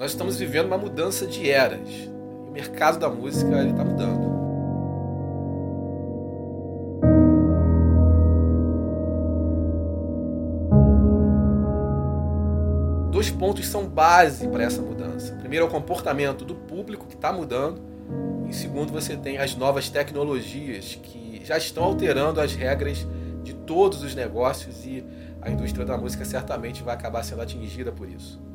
Nós estamos vivendo uma mudança de eras. O mercado da música está mudando. Dois pontos são base para essa mudança. Primeiro é o comportamento do público que está mudando. E segundo, você tem as novas tecnologias que já estão alterando as regras de todos os negócios e a indústria da música certamente vai acabar sendo atingida por isso.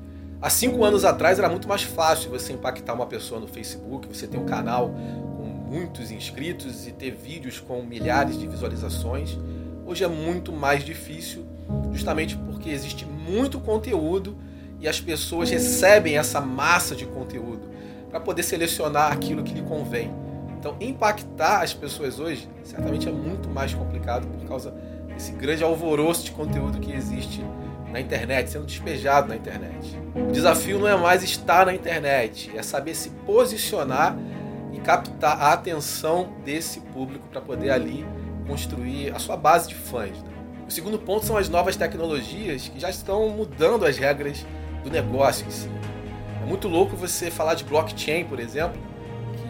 Há cinco anos atrás era muito mais fácil você impactar uma pessoa no Facebook, você ter um canal com muitos inscritos e ter vídeos com milhares de visualizações. Hoje é muito mais difícil, justamente porque existe muito conteúdo e as pessoas recebem essa massa de conteúdo para poder selecionar aquilo que lhe convém. Então, impactar as pessoas hoje certamente é muito mais complicado por causa desse grande alvoroço de conteúdo que existe na internet, sendo despejado na internet. O desafio não é mais estar na internet, é saber se posicionar e captar a atenção desse público para poder ali construir a sua base de fãs. Né? O segundo ponto são as novas tecnologias que já estão mudando as regras do negócio em si. É muito louco você falar de blockchain, por exemplo,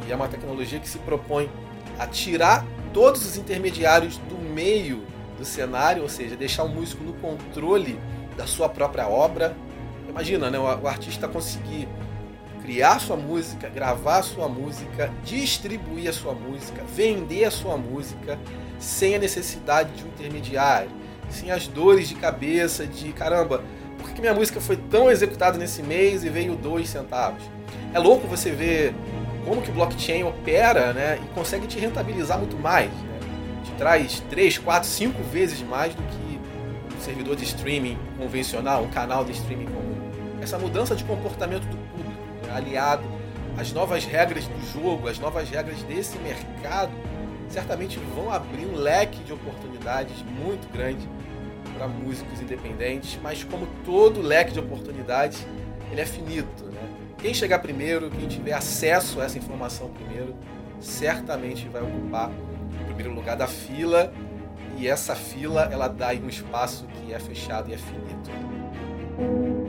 que é uma tecnologia que se propõe a tirar todos os intermediários do meio do cenário, ou seja, deixar o músico no controle da sua própria obra. Imagina, né, o artista conseguir criar sua música, gravar sua música, distribuir a sua música, vender a sua música sem a necessidade de um intermediário, sem as dores de cabeça de caramba, por que minha música foi tão executada nesse mês e veio dois centavos? É louco você ver como que o blockchain opera né, e consegue te rentabilizar muito mais. Né? Te traz três, quatro, cinco vezes mais do que servidor de streaming convencional, um canal de streaming comum. Essa mudança de comportamento do público, né, aliado às novas regras do jogo, às novas regras desse mercado, certamente vão abrir um leque de oportunidades muito grande para músicos independentes, mas como todo leque de oportunidades, ele é finito. Né? Quem chegar primeiro, quem tiver acesso a essa informação primeiro, certamente vai ocupar o primeiro lugar da fila e essa fila ela dá um espaço que é fechado e é finito.